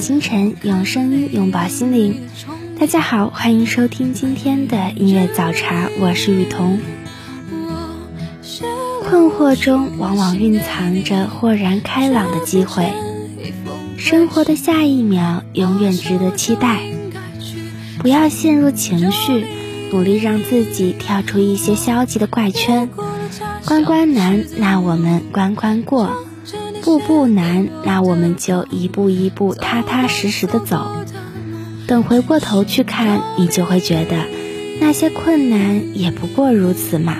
清晨，用声音拥抱心灵。大家好，欢迎收听今天的音乐早茶，我是雨桐。困惑中往往蕴藏着豁然开朗的机会，生活的下一秒永远值得期待。不要陷入情绪，努力让自己跳出一些消极的怪圈。关关难，那我们关关过。步步难，那我们就一步一步踏踏实实的走。等回过头去看，你就会觉得，那些困难也不过如此嘛。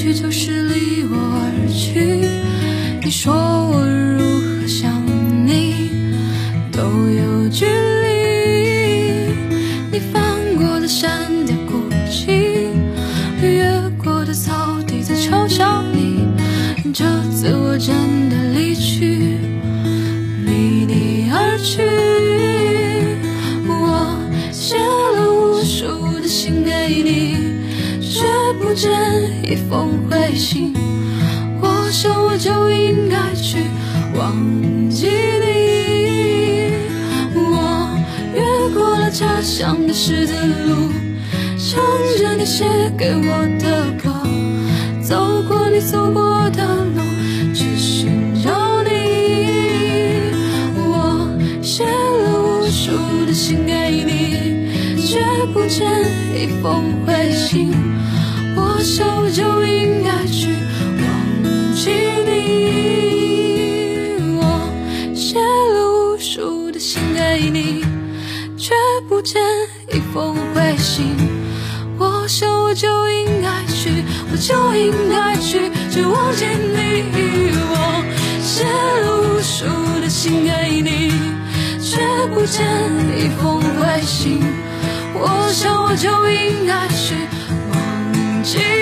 去就是离我而去。你说我如何想你都有距离。你翻过的山巅孤寂，越过的草地在嘲笑你。这次我真的离去，离你而去。我写了无数的信给你，却不见一封回信，我想我就应该去忘记你。我越过了家乡的十字路，唱着你写给我的歌，走过你走过的路，去寻找你。我写了无数的信给你，却不见一封回信。我想我就应该去忘记你。我写了无数的信给你，却不见一封回信。我想我就应该去，我就应该去，去忘记你。我写了无数的信给你，却不见一封回信。我想我就应该去。记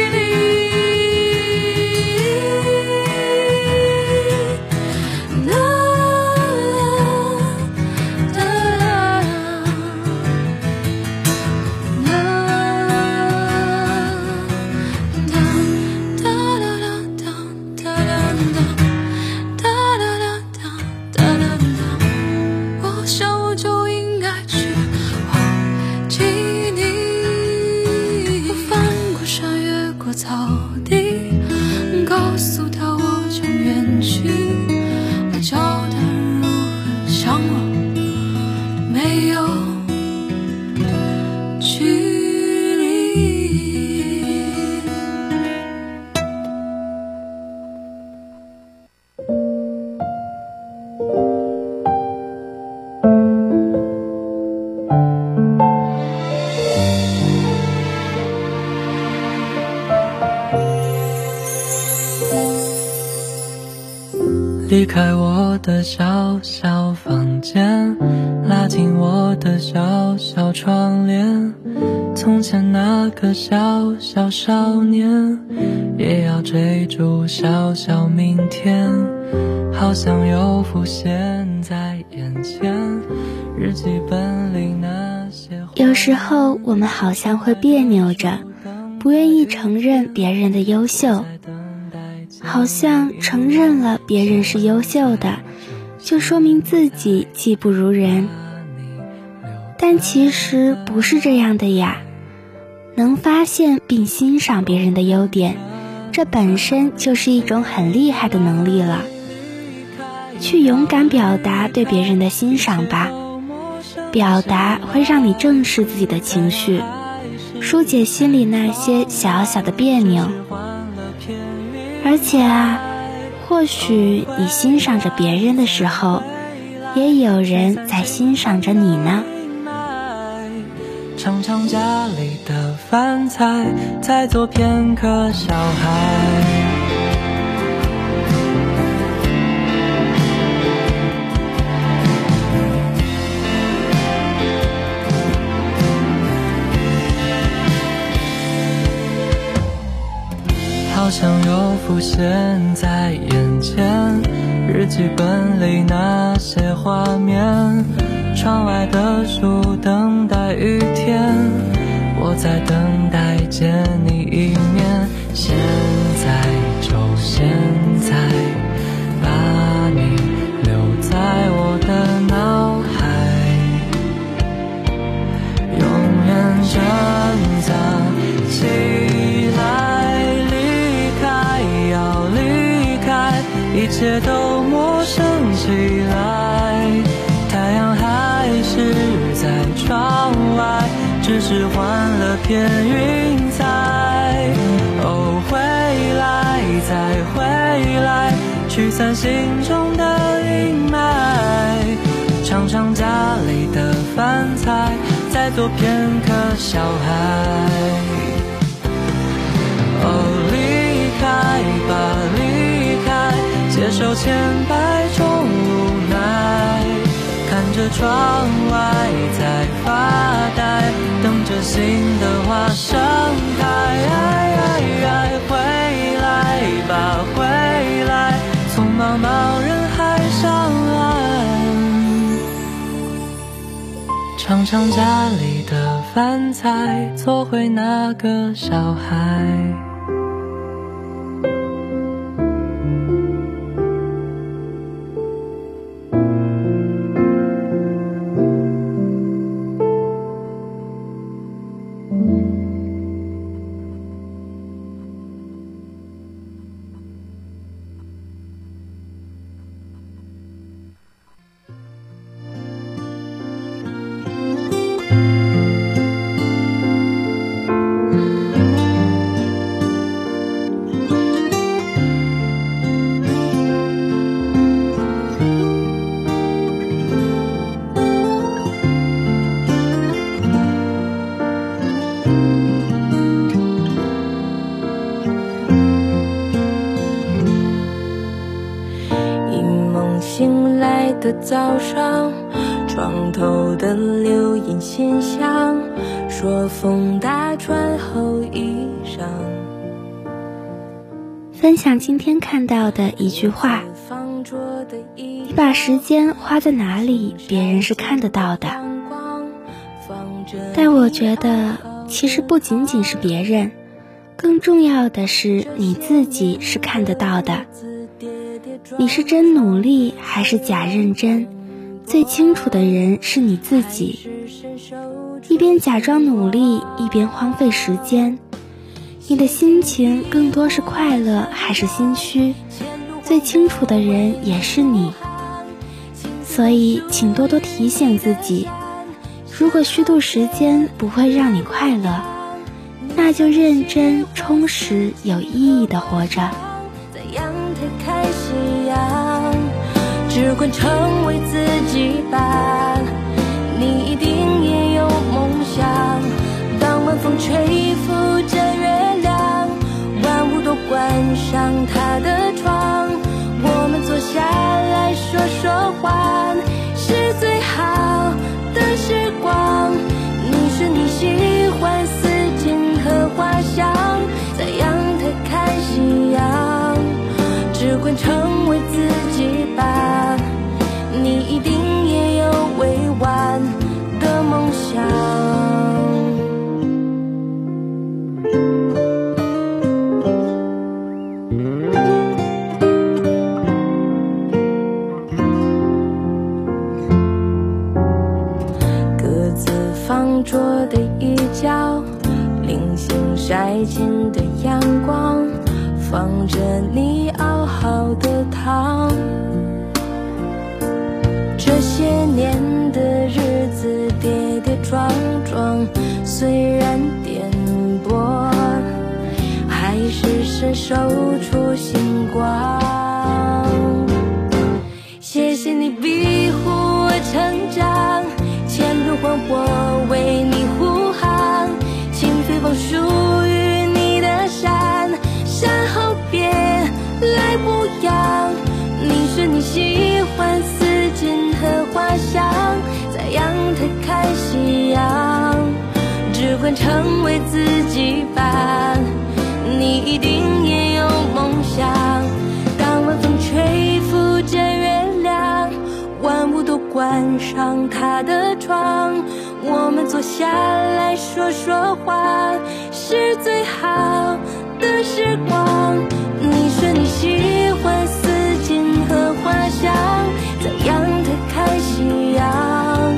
像又浮现在眼前，日记本里那些。有时候我们好像会别扭着，不愿意承认别人的优秀。好像承认了别人是优秀的，就说明自己技不如人。但其实不是这样的呀。能发现并欣赏别人的优点，这本身就是一种很厉害的能力了。去勇敢表达对别人的欣赏吧，表达会让你正视自己的情绪，疏解心里那些小小的别扭。而且啊，或许你欣赏着别人的时候，也有人在欣赏着你呢。尝尝家里的饭菜，再做片刻小孩。像又浮现在眼前，日记本里那些画面，窗外的树等待雨天，我在等待见你一面。现在就现在，把你留在我的脑海，永远珍藏一切都陌生起来，太阳还是在窗外，只是换了片云彩。哦，回来，再回来，驱散心中的阴霾。尝尝家里的饭菜，再做片刻小孩。哦，离开吧，离。接受千百种无奈，看着窗外在发呆，等着新的花盛开。回来吧，回来，从茫茫人海上岸，尝尝家里的饭菜，做回那个小孩。早上，床头的留言信箱，说风大穿厚衣裳。分享今天看到的一句话：你把时间花在哪里，别人是看得到的。但我觉得，其实不仅仅是别人，更重要的是你自己是看得到的。你是真努力还是假认真？最清楚的人是你自己。一边假装努力，一边荒废时间。你的心情更多是快乐还是心虚？最清楚的人也是你。所以，请多多提醒自己：如果虚度时间不会让你快乐，那就认真、充实、有意义的活着。只管成为自己吧，你一定也有梦想。当晚风吹拂着月亮，万物都关上它的窗，我们坐下来。说说话，是最好的时光。你说你喜欢四季和花香，在阳台看夕阳，只管成为自己着你。成为自己吧。你一定也有梦想，当晚风吹拂着月亮，万物都关上它的窗，我们坐下来说说话，是最好的时光。你说你喜欢四季和花香，在阳台看夕阳，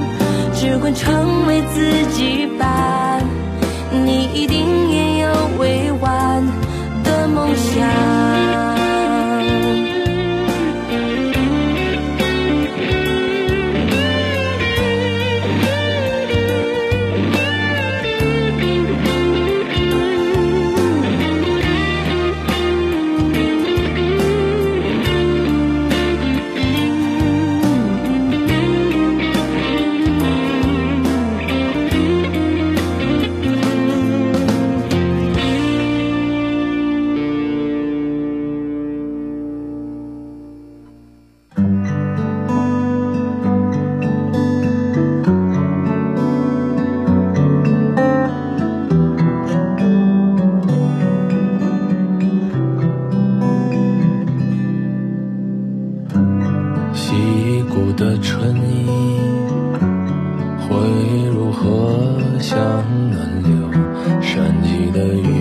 只管成为自己吧。你一定也要为我习古的春意回忆如何向暖流？山脊的雨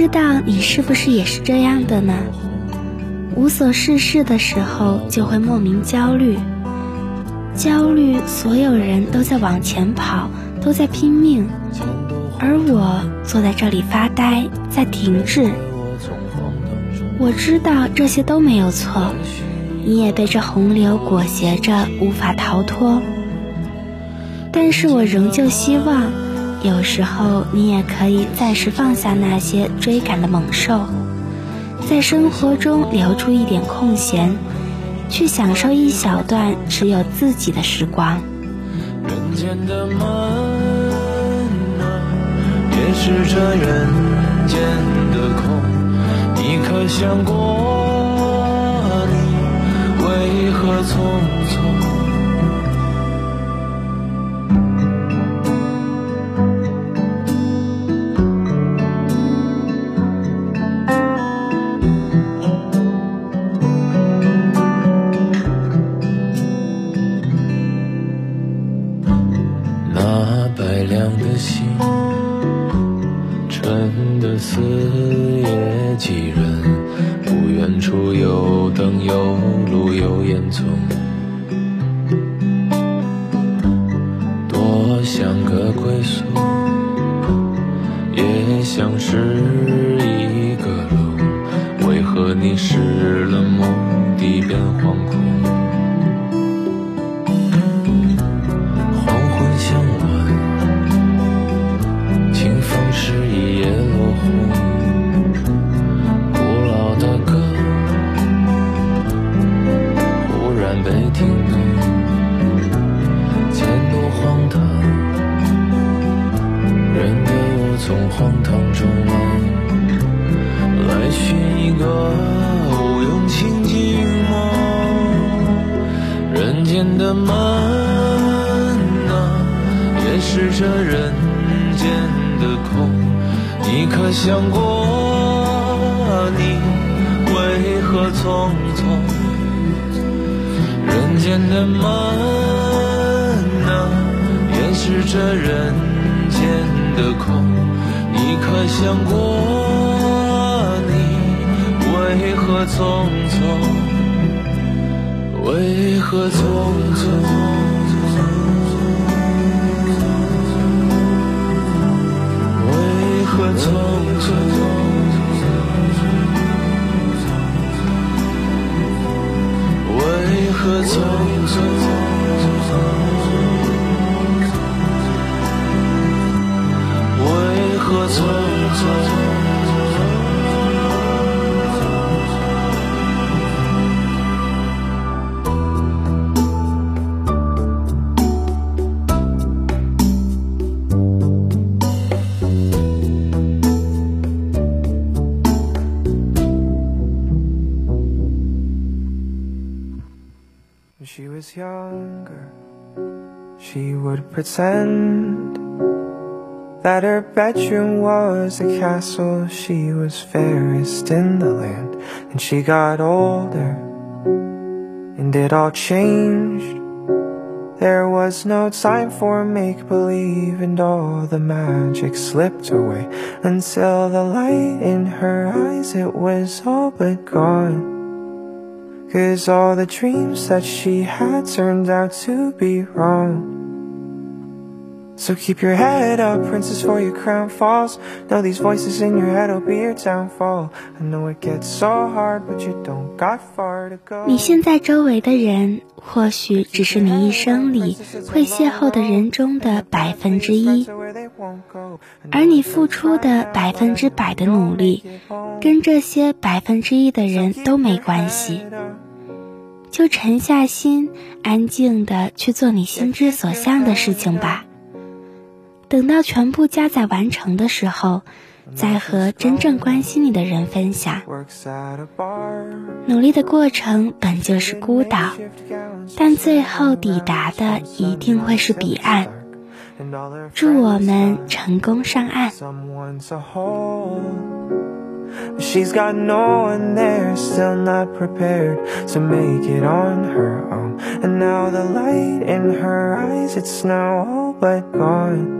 知道你是不是也是这样的呢？无所事事的时候就会莫名焦虑，焦虑所有人都在往前跑，都在拼命，而我坐在这里发呆，在停滞。我知道这些都没有错，你也被这洪流裹挟着无法逃脱，但是我仍旧希望。有时候，你也可以暂时放下那些追赶的猛兽，在生活中留出一点空闲，去享受一小段只有自己的时光。人间的闷暖，也是这人间的空。你可想过，你为何匆四野几人。不远处有灯有路有烟囱，多像个归宿，也像是一个梦。为何你失了梦，地变惶恐？何匆匆？人间的门啊，也是这人间的空。你可想过，你为何匆匆？为何匆匆？为何匆匆？为何匆匆？为何匆匆 pretend that her bedroom was a castle. She was fairest in the land. And she got older, and it all changed. There was no time for make believe, and all the magic slipped away until the light in her eyes it was all but gone. Cause all the dreams that she had turned out to be wrong. So keep your head up, princess, for your crown falls. Know these voices in your head will be your downfall. I know it gets so hard, but you don't got far to go. 你现在周围的人，或许只是你一生里会邂逅的人中的百分之一，而你付出的百分之百的努力，跟这些百分之一的人都没关系。就沉下心，安静的去做你心之所向的事情吧。等到全部加载完成的时候，再和真正关心你的人分享。努力的过程本就是孤岛，但最后抵达的一定会是彼岸。祝我们成功上岸。She's got no one there, still not prepared to make it on her own. And now the light in her eyes, it's now all but gone.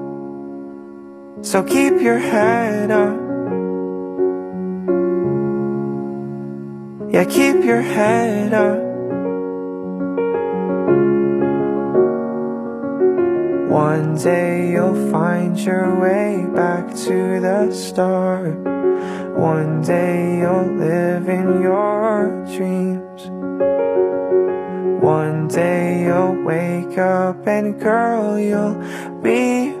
So keep your head up. Yeah, keep your head up. One day you'll find your way back to the start. One day you'll live in your dreams. One day you'll wake up and girl, you'll be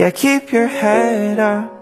Yeah, keep your head up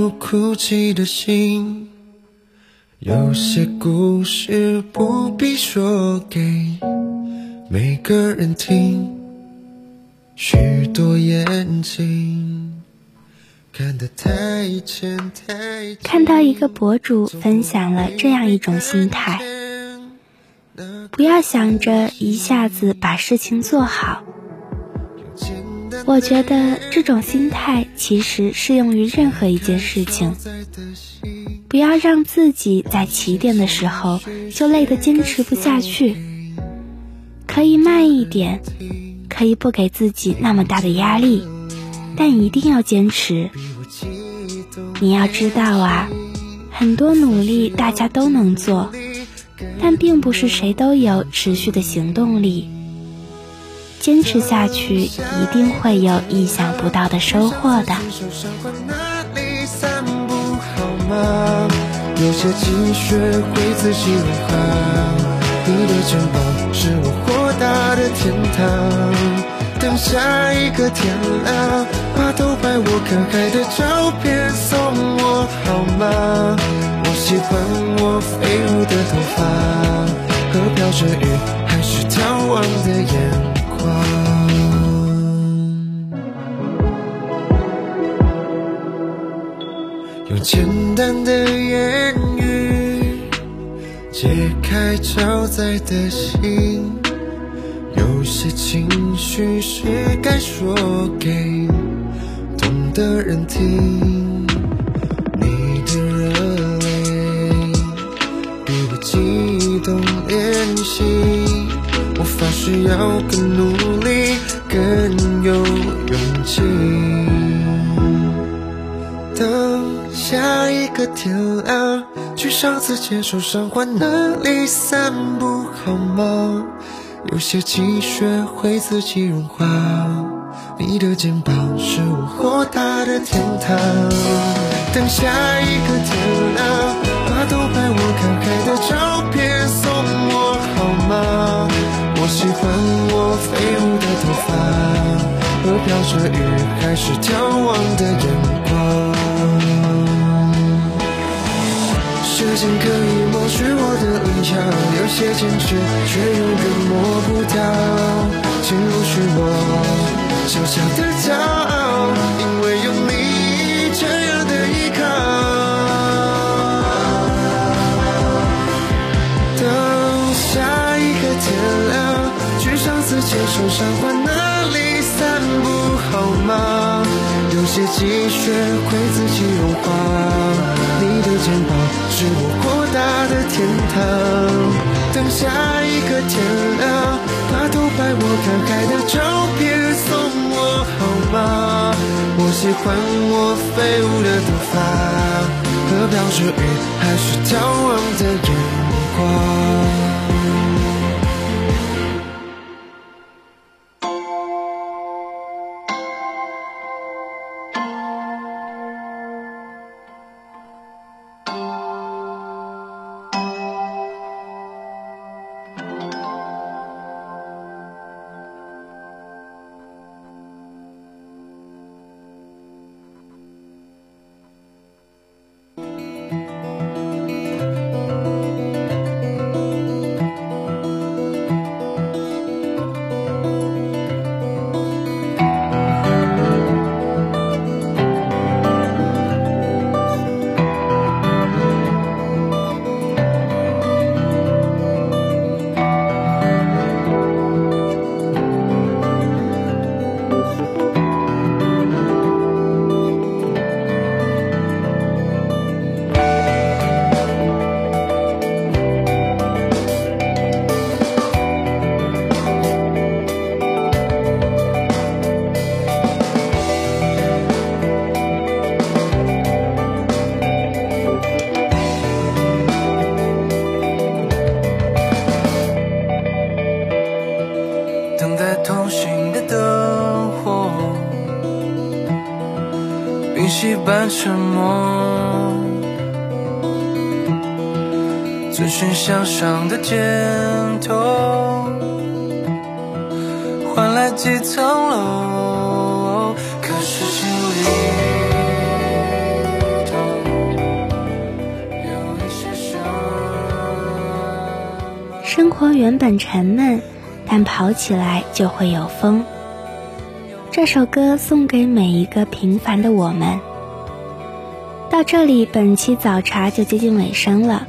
挡住哭泣的心，有些故事不必说给每个人听，许多眼睛看得太浅太看到一个博主分享了这样一种心态，不要想着一下子把事情做好。我觉得这种心态其实适用于任何一件事情。不要让自己在起点的时候就累得坚持不下去。可以慢一点，可以不给自己那么大的压力，但一定要坚持。你要知道啊，很多努力大家都能做，但并不是谁都有持续的行动力。坚持下去，一定会有意想不到的收获的。有些积雪会自己融化，你的肩膀是我豁达的天堂。等下一个天亮，把偷拍我可爱的照片送我好吗？我喜欢我飞舞的头发和飘着雨还是眺望的眼。简单的言语解开超载的心，有些情绪是该说给懂的人听。你的热泪比我激动怜惜。我发誓要更努力，更有勇气。下一个天亮，去上次牵手赏花那里散步好吗？有些积雪会自己融化，你的肩膀是我豁达的天堂。等下一个天亮，把偷拍我看海的照片送我好吗？我喜欢我飞舞的头发和飘着雨还是眺望的眼时间可以抹去我的棱角，有些坚持却永远抹不掉。请容许我小小的骄傲，因为有你这样的依靠。等下一个天亮。去上次牵手赏花那里散步好吗？有些积雪会自己融化，你的肩膀是我豁达的天堂。等下一个天亮，把偷拍我看海的照片送我好吗？我喜欢我飞舞的头发和飘着雨还是眺望的眼光。沉默，遵循向上的箭头，换来几层楼。可是心里有一些伤。生活原本沉闷，但跑起来就会有风。这首歌送给每一个平凡的我们。到这里，本期早茶就接近尾声了。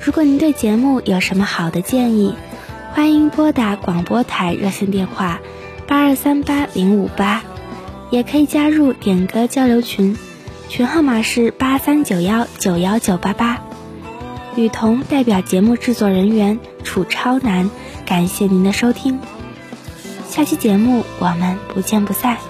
如果您对节目有什么好的建议，欢迎拨打广播台热线电话八二三八零五八，也可以加入点歌交流群，群号码是八三九幺九幺九八八。雨桐代表节目制作人员楚超南，感谢您的收听。下期节目我们不见不散。